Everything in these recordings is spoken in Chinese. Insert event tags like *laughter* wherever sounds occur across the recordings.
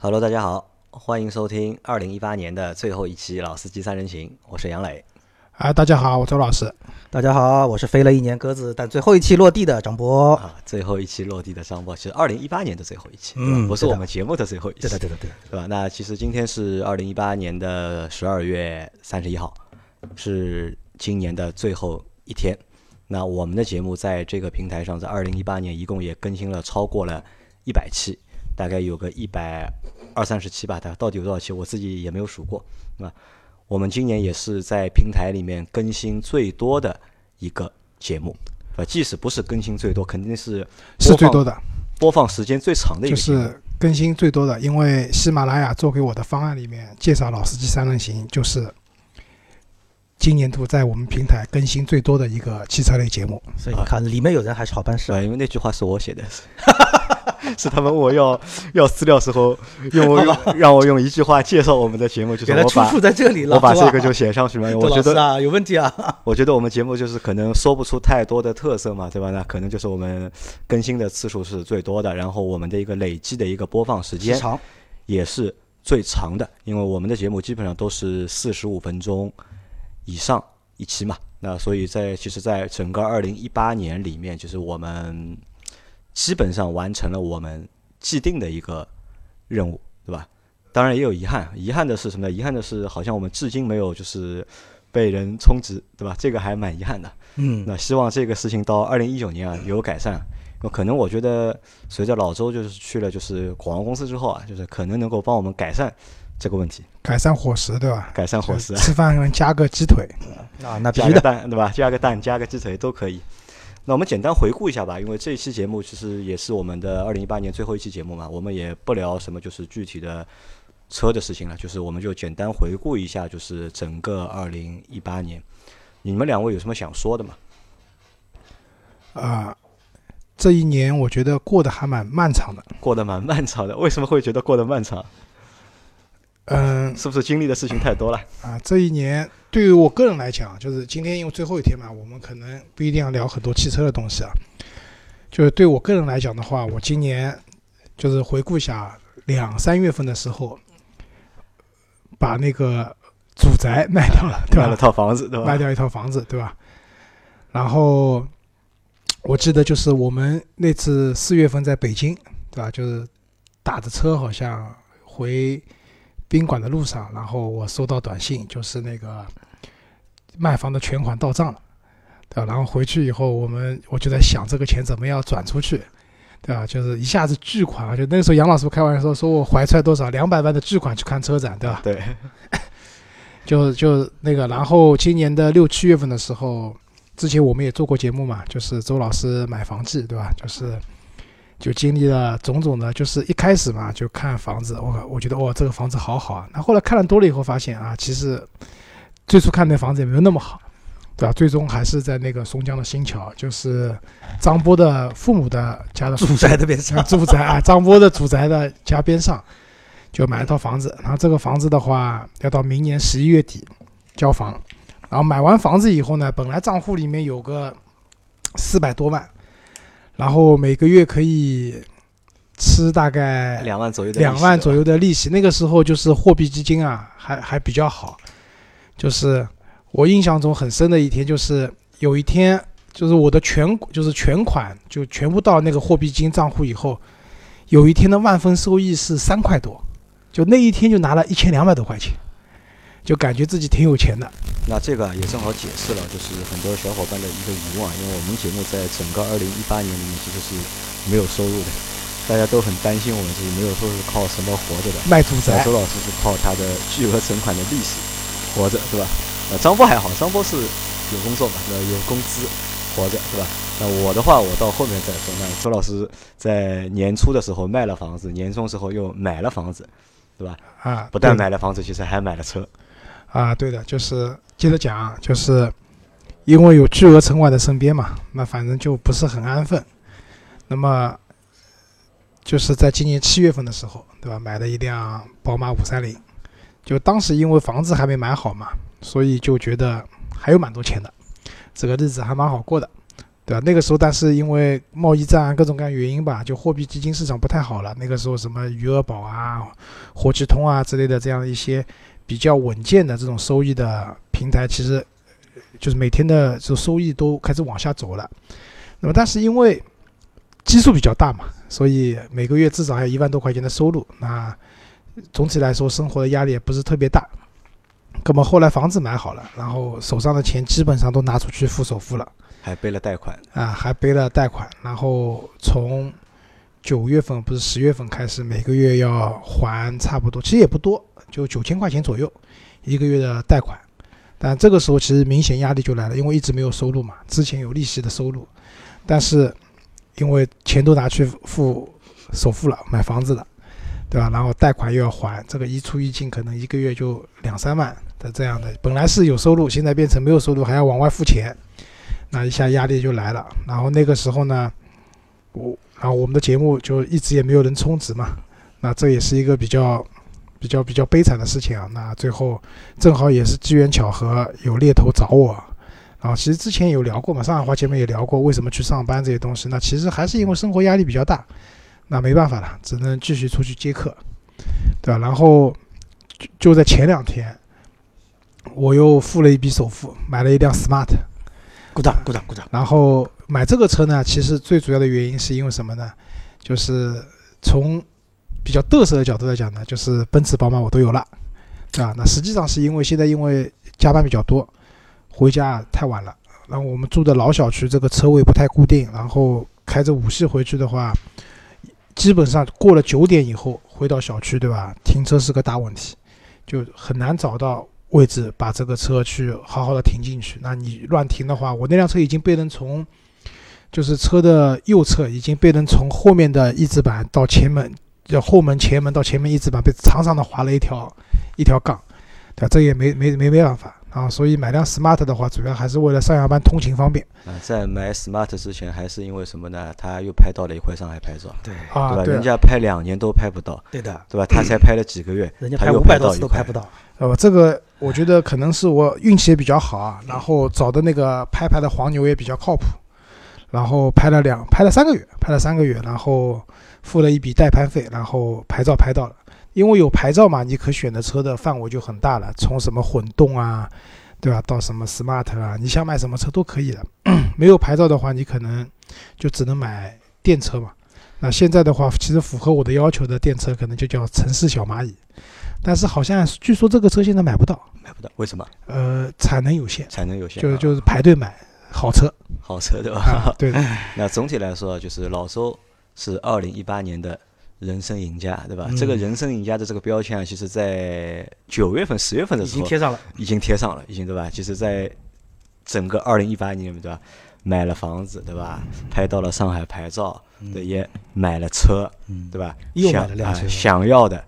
Hello，大家好，欢迎收听二零一八年的最后一期《老司机三人行》，我是杨磊。啊，大家好，我周老师。大家好，我是飞了一年鸽子，但最后一期落地的张博。啊，最后一期落地的张博，其实二零一八年的最后一期，嗯不是我们节目的最后一期，对的，对的，对的。对吧？那其实今天是二零一八年的十二月三十一号，是今年的最后一天。那我们的节目在这个平台上，在二零一八年一共也更新了超过了一百期，大概有个一百二三十期吧。它到底有多少期，我自己也没有数过。那我们今年也是在平台里面更新最多的一个节目，呃，即使不是更新最多，肯定是是最多的，播放时间最长的一就个节目。是更新最多的，因为喜马拉雅做给我的方案里面介绍《老司机三人行》就是今年度在我们平台更新最多的一个汽车类节目。所以你看，里面有人还是好办事。啊，因为那句话是我写的，*laughs* 是是他们问我要要资料时候，用我用让我用一句话介绍我们的节目，就是我把出处在这里了。我把这个就写上去嘛。*laughs* 我觉得有问题啊。*laughs* 我觉得我们节目就是可能说不出太多的特色嘛，对吧？那可能就是我们更新的次数是最多的，然后我们的一个累计的一个播放时间时长也是最长的，因为我们的节目基本上都是四十五分钟以上一期嘛。那所以在其实，在整个二零一八年里面，就是我们基本上完成了我们既定的一个任务，对吧？当然也有遗憾，遗憾的是什么呢？遗憾的是，好像我们至今没有就是被人充值，对吧？这个还蛮遗憾的。嗯，那希望这个事情到二零一九年啊有改善。那可能我觉得随着老周就是去了就是广告公司之后啊，就是可能能够帮我们改善这个问题，改善伙食，对吧？改善伙食，吃饭能加个鸡腿，啊，那必须的。加个蛋，对吧？加个蛋，加个鸡腿都可以。那我们简单回顾一下吧，因为这一期节目其实也是我们的二零一八年最后一期节目嘛，我们也不聊什么就是具体的车的事情了，就是我们就简单回顾一下，就是整个二零一八年。你们两位有什么想说的吗？啊、这一年我觉得过得还蛮漫长的。过得蛮漫长的，为什么会觉得过得漫长？嗯是不是经历的事情太多了？啊，这一年对于我个人来讲，就是今天因为最后一天嘛，我们可能不一定要聊很多汽车的东西啊。就是对我个人来讲的话，我今年就是回顾一下两三月份的时候，把那个祖宅卖掉了，对吧买了？套房子，对吧？卖掉一套房子，对吧？然后我记得就是我们那次四月份在北京，对吧？就是打着车好像回宾馆的路上，然后我收到短信，就是那个卖房的全款到账了，对吧？然后回去以后，我们我就在想这个钱怎么样转出去，对吧？就是一下子巨款啊！就那个时候杨老师开玩笑说我怀揣多少两百万的巨款去看车展，对吧？对，*laughs* 就就那个，然后今年的六七月份的时候，之前我们也做过节目嘛，就是周老师买房记，对吧？就是就经历了种种的，就是一开始嘛就看房子，我我觉得哇这个房子好好啊，那后来看了多了以后发现啊，其实最初看那房子也没有那么好，对吧？最终还是在那个松江的新桥，就是张波的父母的家的住宅的边上，住宅啊，张波的住宅的家边上，就买了套房子。然后这个房子的话，要到明年十一月底交房。然后买完房子以后呢，本来账户里面有个四百多万，然后每个月可以吃大概两万左右的两万左右，的利息。那个时候就是货币基金啊，还还比较好。就是我印象中很深的一天，就是有一天，就是我的全就是全款就全部到那个货币基金账户以后，有一天的万分收益是三块多，就那一天就拿了一千两百多块钱，就感觉自己挺有钱的。那这个啊也正好解释了，就是很多小伙伴的一个疑问啊，因为我们节目在整个二零一八年里面其实是没有收入的，大家都很担心我们自己没有说是靠什么活着的。卖住宅那周老师是靠他的巨额存款的利息活着，是吧？呃，张波还好，张波是有工作嘛，呃？有工资活着，是吧？那我的话，我到后面再说。那周老师在年初的时候卖了房子，年终时候又买了房子，对吧？啊，不但买了房子，其实还买了车。啊，对的，就是接着讲啊，就是因为有巨额存款在身边嘛，那反正就不是很安分。那么就是在今年七月份的时候，对吧，买了一辆宝马五三零，就当时因为房子还没买好嘛，所以就觉得还有蛮多钱的，这个日子还蛮好过的。对吧？那个时候，但是因为贸易战各种各样原因吧，就货币基金市场不太好了。那个时候什么余额宝啊、活期通啊之类的这样一些比较稳健的这种收益的平台，其实就是每天的这收益都开始往下走了。那么，但是因为基数比较大嘛，所以每个月至少还有一万多块钱的收入。那总体来说，生活的压力也不是特别大。那么后来房子买好了，然后手上的钱基本上都拿出去付首付了。还背了贷款啊，还背了贷款，然后从九月份不是十月份开始，每个月要还差不多，其实也不多，就九千块钱左右一个月的贷款。但这个时候其实明显压力就来了，因为一直没有收入嘛，之前有利息的收入，但是因为钱都拿去付首付了，买房子了，对吧？然后贷款又要还，这个一出一进可能一个月就两三万的这样的，本来是有收入，现在变成没有收入，还要往外付钱。那一下压力就来了，然后那个时候呢，我然后我们的节目就一直也没有人充值嘛，那这也是一个比较比较比较悲惨的事情啊。那最后正好也是机缘巧合，有猎头找我，然后其实之前有聊过嘛，上海话前面也聊过为什么去上班这些东西。那其实还是因为生活压力比较大，那没办法了，只能继续出去接客，对吧？然后就就在前两天，我又付了一笔首付，买了一辆 smart。鼓掌，鼓掌，鼓掌。然后买这个车呢，其实最主要的原因是因为什么呢？就是从比较嘚瑟的角度来讲呢，就是奔驰、宝马我都有了，对吧？那实际上是因为现在因为加班比较多，回家太晚了。然后我们住的老小区，这个车位不太固定，然后开着五系回去的话，基本上过了九点以后回到小区，对吧？停车是个大问题，就很难找到。位置把这个车去好好的停进去，那你乱停的话，我那辆车已经被人从，就是车的右侧已经被人从后面的翼子板到前门，就后门前门到前面翼子板被长长的划了一条一条杠，对吧？这也没没没没办法啊，所以买辆 smart 的话，主要还是为了上下班通勤方便。啊，在买 smart 之前，还是因为什么呢？他又拍到了一块上海牌照，对啊，对吧？人家拍两年都拍不到，对的，对吧？他才拍了几个月，人家拍五百多次都拍不到，呃，这个。我觉得可能是我运气也比较好啊，然后找的那个拍牌的黄牛也比较靠谱，然后拍了两拍了三个月，拍了三个月，然后付了一笔代拍费，然后牌照拍到了。因为有牌照嘛，你可选的车的范围就很大了，从什么混动啊，对吧，到什么 smart 啊，你想买什么车都可以的。没有牌照的话，你可能就只能买电车嘛。那现在的话，其实符合我的要求的电车可能就叫城市小蚂蚁。但是好像据说这个车现在买不到，买不到，为什么？呃，产能有限，产能有限，就就是排队买好车，好车对吧？对。*laughs* 那总体来说，就是老周是二零一八年的人生赢家，对吧？这个人生赢家的这个标签啊，其实在九月份、十月份的时候已经贴上了，已经贴上了，已经对吧？其实，在整个二零一八年，对吧？买了房子，对吧？拍到了上海牌照，对，也买了车，对吧？又买了辆车，想要的。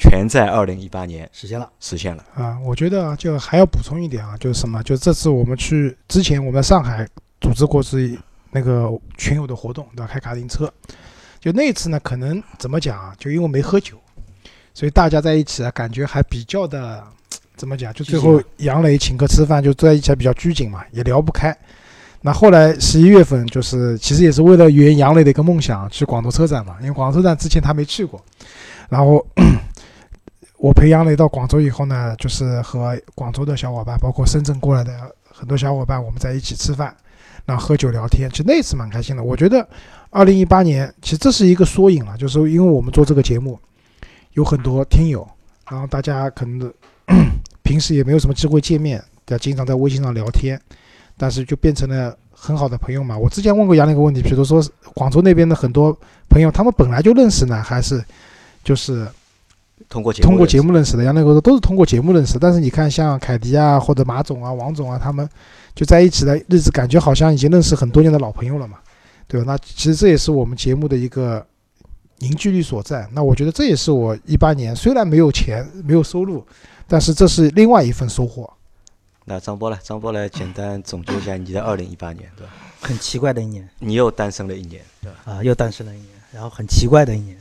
全在二零一八年实现了，实现了啊！我觉得就还要补充一点啊，就是什么？就这次我们去之前，我们在上海组织过是那个群友的活动，对吧？开卡丁车，就那次呢，可能怎么讲啊？就因为没喝酒，所以大家在一起啊，感觉还比较的怎么讲？就最后杨磊请客吃饭，就坐在一起比较拘谨嘛，也聊不开。那后来十一月份，就是其实也是为了圆杨磊的一个梦想，去广州车展嘛，因为广州车展之前他没去过，然后。我陪杨磊到广州以后呢，就是和广州的小伙伴，包括深圳过来的很多小伙伴，我们在一起吃饭，然后喝酒聊天。其实那次蛮开心的。我觉得，二零一八年其实这是一个缩影了，就是因为我们做这个节目，有很多听友，然后大家可能平时也没有什么机会见面，对，经常在微信上聊天，但是就变成了很好的朋友嘛。我之前问过杨磊一个问题，比如说广州那边的很多朋友，他们本来就认识呢，还是就是。通过通过节目认识的，杨磊哥都是通过节目认识。但是你看，像凯迪啊，或者马总啊、王总啊，他们就在一起的日子，感觉好像已经认识很多年的老朋友了嘛，对吧？那其实这也是我们节目的一个凝聚力所在。那我觉得这也是我一八年虽然没有钱、没有收入，但是这是另外一份收获。那张波来，张波来简单总结一下你的二零一八年，对吧？很奇怪的一年，你又单身了一年，对吧？啊，又单身了一年，然后很奇怪的一年，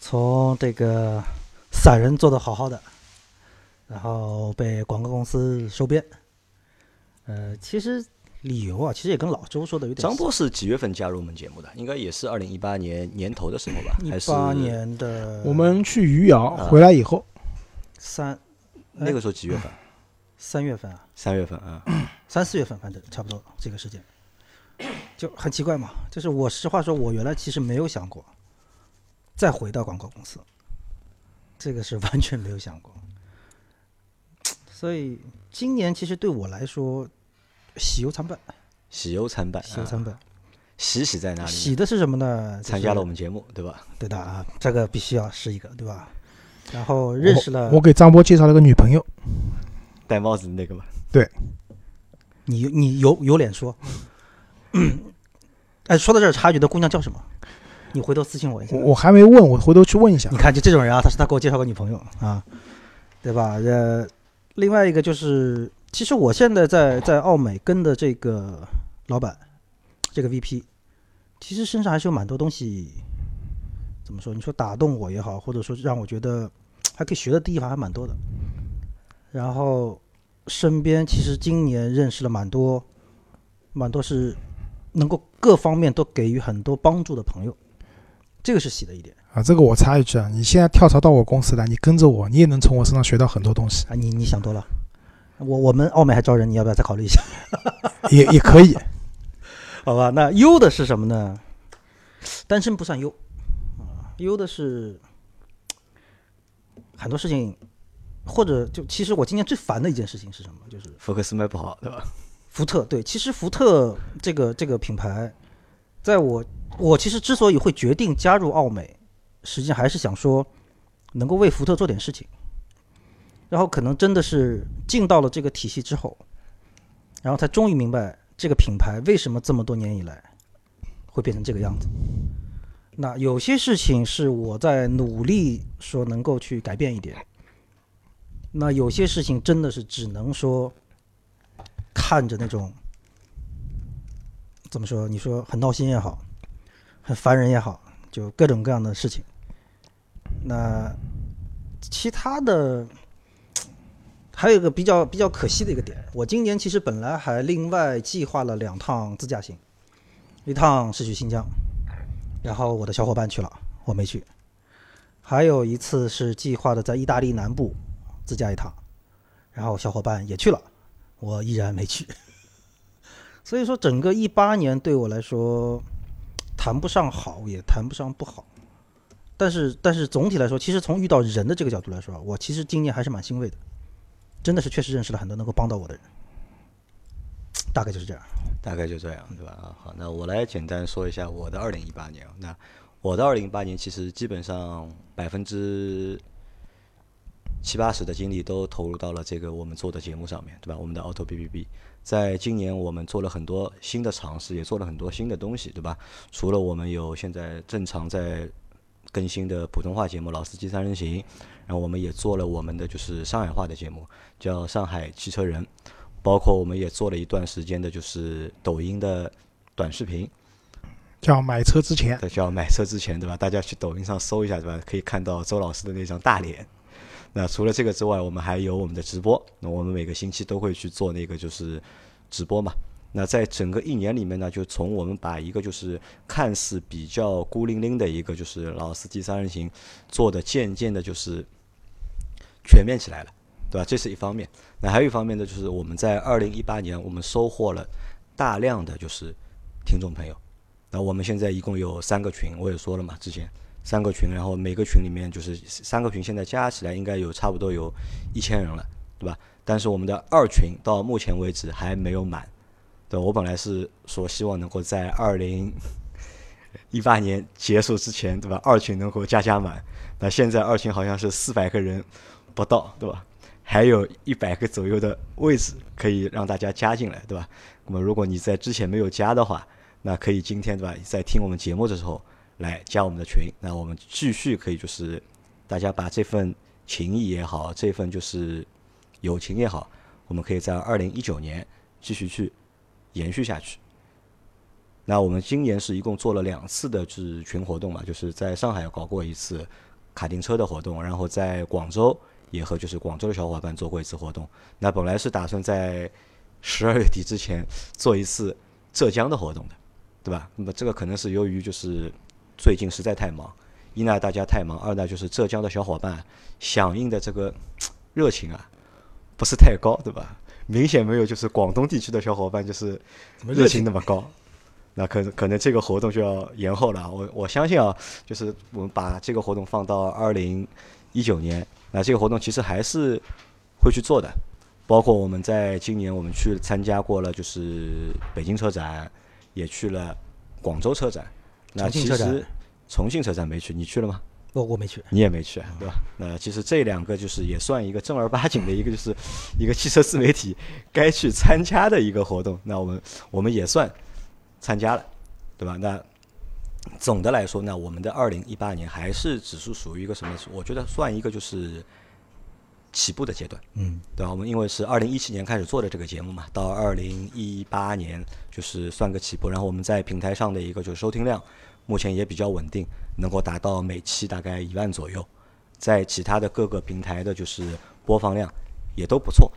从这个。散人做的好好的，然后被广告公司收编。呃，其实理由啊，其实也跟老周说的有点张波是几月份加入我们节目的？应该也是二零一八年年头的时候吧？还一是八年的我们去余姚啊回来以后，三那个时候几月份？*coughs* 三月份啊，三月份啊。*coughs* 三四月份，反正差不多这个时间，就很奇怪嘛。就是我实话说，我原来其实没有想过再回到广告公司，这个是完全没有想过。所以今年其实对我来说喜忧参半，喜忧参半，啊喜忧参半。喜喜在哪里？喜的是什么呢？参加了我们，节目，对吧？对的啊，这个必须要是一个，对吧？然后认识了我给张波介绍了个女朋友，戴帽子的那个嘛。*laughs* 你，你有有脸说？*coughs* 哎，说到这儿，察觉的姑娘叫什么？你回头私信我一下我。我还没问，我回头去问一下你。看，就这种人啊，他是他给我介绍个女朋友啊，对吧？呃，另外一个就是，其实我现在在在奥美跟的这个老板，这个 VP，其实身上还是有蛮多东西，怎么说？你说打动我也好，或者说让我觉得还可以学的地方还蛮多的。然后身边其实今年认识了蛮多，蛮多是能够各方面都给予很多帮助的朋友，这个是喜的一点。啊，这个我插一句啊，你现在跳槽到我公司来，你跟着我，你也能从我身上学到很多东西，啊，你你想多了。我我们奥美还招人，你要不要再考虑一下？也也可以。*laughs* 好吧，那优的是什么呢？单身不算优啊，优的是很多事情，或者就其实我今年最烦的一件事情是什么？就是福克斯卖不好，对吧？福特。对，其实福特这个这个品牌，在我我其实之所以会决定加入奥美，实际上还是想说能够为福特做点事情。然后可能真的是进到了这个体系之后，然后才终于明白这个品牌为什么这么多年以来会变成这个样子。那有些事情是我在努力说能够去改变一点，那有些事情真的是只能说看着那种怎么说？你说很闹心也好，很烦人也好，就各种各样的事情。那其他的还有一个比较比较可惜的一个点，我今年其实本来还另外计划了两趟自驾行，一趟是去新疆，然后我的小伙伴去了，我没去；还有一次是计划的在意大利南部自驾一趟，然后小伙伴也去了，我依然没去。*laughs* 所以说，整个一八年对我来说，谈不上好，也谈不上不好。但是，但是总体来说，其实从遇到人的这个角度来说，我其实今年还是蛮欣慰的，真的是确实认识了很多能够帮到我的人。大概就是这样。大概就这样，对吧？啊，好，那我来简单说一下我的二零一八年。那我的二零一八年其实基本上百分之七八十的精力都投入到了这个我们做的节目上面，对吧？我们的 Auto B B B，在今年我们做了很多新的尝试，也做了很多新的东西，对吧？除了我们有现在正常在更新的普通话节目《老司机三人行》，然后我们也做了我们的就是上海话的节目，叫《上海汽车人》。包括我们也做了一段时间的，就是抖音的短视频，叫买车之前，对，叫买车之前，对吧？大家去抖音上搜一下，对吧？可以看到周老师的那张大脸。那除了这个之外，我们还有我们的直播。那我们每个星期都会去做那个就是直播嘛。那在整个一年里面呢，就从我们把一个就是看似比较孤零零的一个就是老司机三人行做的渐渐的就是全面起来了。对吧？这是一方面。那还有一方面呢，就是我们在二零一八年，我们收获了大量的就是听众朋友。那我们现在一共有三个群，我也说了嘛，之前三个群，然后每个群里面就是三个群，现在加起来应该有差不多有一千人了，对吧？但是我们的二群到目前为止还没有满。对，我本来是说希望能够在二零一八年结束之前，对吧？二群能够加加满。那现在二群好像是四百个人不到，对吧？还有一百个左右的位置可以让大家加进来，对吧？那么如果你在之前没有加的话，那可以今天对吧，在听我们节目的时候来加我们的群，那我们继续可以就是大家把这份情谊也好，这份就是友情也好，我们可以在二零一九年继续去延续下去。那我们今年是一共做了两次的就是群活动嘛，就是在上海搞过一次卡丁车的活动，然后在广州。也和就是广州的小伙伴做过一次活动。那本来是打算在十二月底之前做一次浙江的活动的，对吧？那么这个可能是由于就是最近实在太忙，一呢大家太忙，二呢就是浙江的小伙伴响应的这个热情啊不是太高，对吧？明显没有就是广东地区的小伙伴就是热情那么高。那可可能这个活动就要延后了。我我相信啊，就是我们把这个活动放到二零一九年，那这个活动其实还是会去做的。包括我们在今年，我们去参加过了，就是北京车展，也去了广州车展。那其实重庆车展没去，你去了吗？我我没去，你也没去，对吧？那其实这两个就是也算一个正儿八经的一个，就是 *laughs* 一个汽车自媒体 *laughs* 该去参加的一个活动。那我们我们也算。参加了，对吧？那总的来说，那我们的二零一八年还是只是属于一个什么？我觉得算一个就是起步的阶段，嗯，对吧？我们因为是二零一七年开始做的这个节目嘛，到二零一八年就是算个起步。然后我们在平台上的一个就是收听量，目前也比较稳定，能够达到每期大概一万左右，在其他的各个平台的就是播放量也都不错。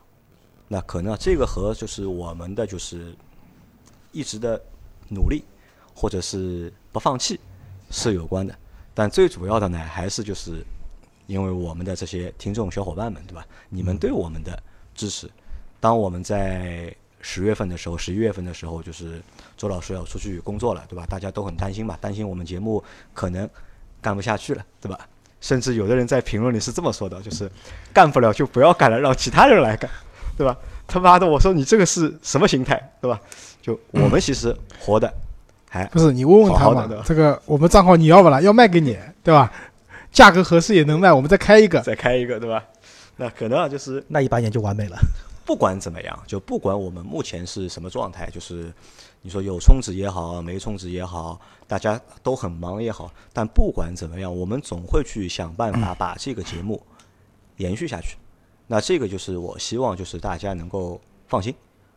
那可能这个和就是我们的就是一直的。努力，或者是不放弃，是有关的。但最主要的呢，还是就是因为我们的这些听众小伙伴们，对吧？你们对我们的支持。当我们在十月份的时候，十一月份的时候，就是周老师要出去工作了，对吧？大家都很担心嘛，担心我们节目可能干不下去了，对吧？甚至有的人在评论里是这么说的，就是干不了就不要干了，让其他人来干，对吧？他妈的，我说你这个是什么心态，对吧？就我们其实活的还不是你问问他嘛？这个我们账号你要不啦？要卖给你，对吧？价格合适也能卖，我们再开一个，再开一个，对吧？那可能啊，就是那一把年就完美了。不管怎么样，就不管我们目前是什么状态，就是你说有充值也好，没充值也好，大家都很忙也好，但不管怎么样，我们总会去想办法把这个节目延续下去。那这个就是我希望，就是大家能够放心。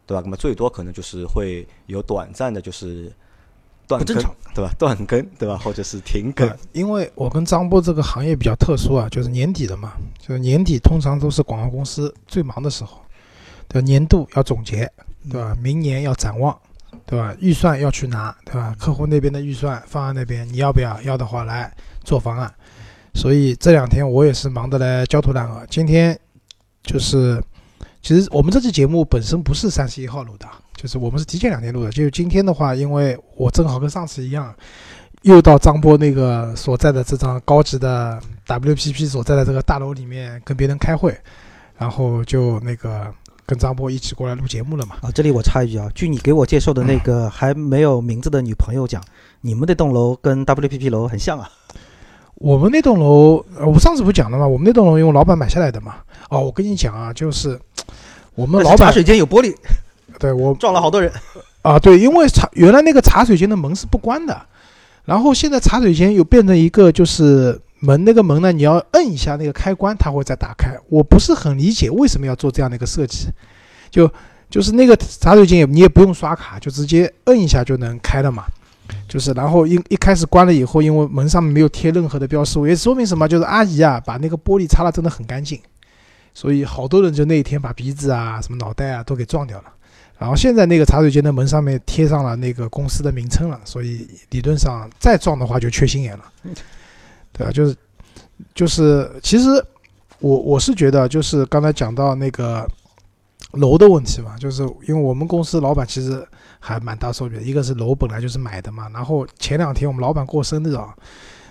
对吧？那么最多可能就是会有短暂的，就是断更，对吧？断更，对吧？或者是停更。因为我跟张波这个行业比较特殊啊，就是年底的嘛，就是年底通常都是广告公司最忙的时候，对年度要总结，对吧？明年要展望，对吧？预算要去拿，对吧？客户那边的预算放在那边，你要不要？要的话来做方案。所以这两天我也是忙得来焦头烂额。今天就是。其实我们这期节目本身不是三十一号录的，就是我们是提前两天录的。就是今天的话，因为我正好跟上次一样，又到张波那个所在的这张高级的 WPP 所在的这个大楼里面跟别人开会，然后就那个跟张波一起过来录节目了嘛。啊，这里我插一句啊，据你给我介绍的那个还没有名字的女朋友讲，你们那栋楼跟 WPP 楼很像啊。我们那栋楼，我上次不讲了吗？我们那栋楼因为老板买下来的嘛。哦，我跟你讲啊，就是我们老板茶水间有玻璃，对我撞了好多人。啊，对，因为茶原来那个茶水间的门是不关的，然后现在茶水间又变成一个就是门，那个门呢，你要摁一下那个开关，它会再打开。我不是很理解为什么要做这样的一个设计，就就是那个茶水间也你也不用刷卡，就直接摁一下就能开了嘛。就是，然后一一开始关了以后，因为门上面没有贴任何的标识，也说明什么？就是阿姨啊，把那个玻璃擦的真的很干净，所以好多人就那一天把鼻子啊、什么脑袋啊都给撞掉了。然后现在那个茶水间的门上面贴上了那个公司的名称了，所以理论上再撞的话就缺心眼了，对吧？就是，就是，其实我我是觉得，就是刚才讲到那个楼的问题嘛，就是因为我们公司老板其实。还蛮大手笔的，一个是楼本来就是买的嘛，然后前两天我们老板过生日啊，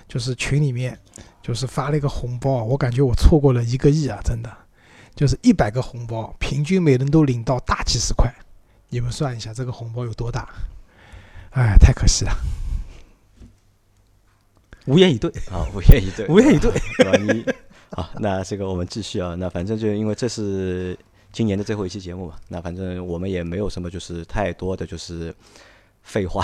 就是群里面就是发了一个红包，我感觉我错过了一个亿啊，真的，就是一百个红包，平均每人都领到大几十块，你们算一下这个红包有多大？哎，太可惜了，无言以对啊，无言以对，无言以对，你好，那这个我们继续啊，那反正就因为这是。今年的最后一期节目嘛，那反正我们也没有什么就是太多的就是废话，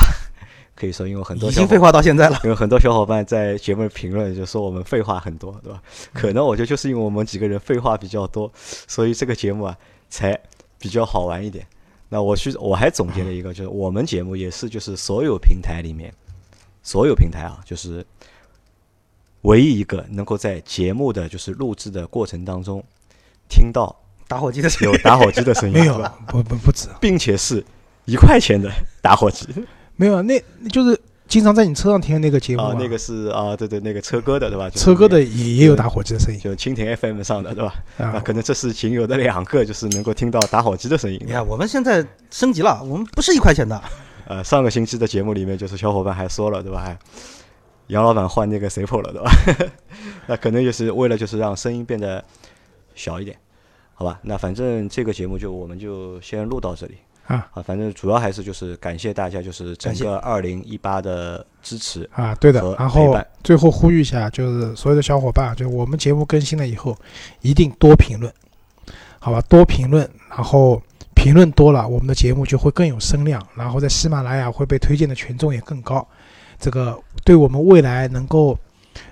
可以说因为很多已经废话到现在了，因为很多小伙伴在节目评论就说我们废话很多，对吧？可能我觉得就是因为我们几个人废话比较多，所以这个节目啊才比较好玩一点。那我去我还总结了一个，就是我们节目也是就是所有平台里面所有平台啊，就是唯一一个能够在节目的就是录制的过程当中听到。打火机的声音有打火机的声音，没有不不不止，并且是一块钱的打火机没有，那那就是经常在你车上听的那个节目，，啊那个是啊，对对，那个车哥的对吧？车哥的也也有打火机的声音就蜻蜓 FM 上的对吧？啊，啊。可能这是仅有的两个，就是能够听到打火机的声音你。看，我们现在升级了，我们不是一块钱的，*laughs* 呃，上个星期的节目里面，就是小伙伴还说了，对吧？还杨老板换那个 Zippo 了，对吧？*laughs* 那可能就是为了就是让声音变得小一点，好吧？那反正这个节目就我们就先录到这里啊。啊，反正主要还是就是感谢大家就是整个二零一八的支持。啊，对的。然后最后呼吁一下，就是所有的小伙伴，就我们节目更新了以后，一定多评论，好吧？多评论，然后评论多了，我们的节目就会更有声量，然后在喜马拉雅会被推荐的权重也更高。这个对我们未来能够，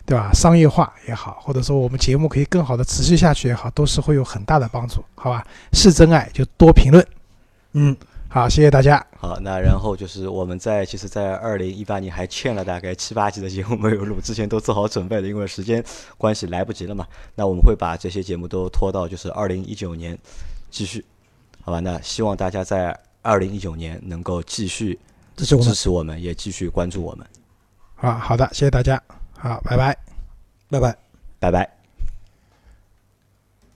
对吧？商业化也好，或者说我们节目可以更好的持续下去也好，都是会有很大的帮助，好吧？是真爱就多评论。嗯，好，谢谢大家。好，那然后就是我们在其实，在二零一八年还欠了大概七八集的节目没有录，之前都做好准备了，因为时间关系来不及了嘛。那我们会把这些节目都拖到就是二零一九年继续，好吧？那希望大家在二零一九年能够继续支这是我们持我们，也继续关注我们，啊，好的，谢谢大家。好，拜拜。拜拜。拜拜。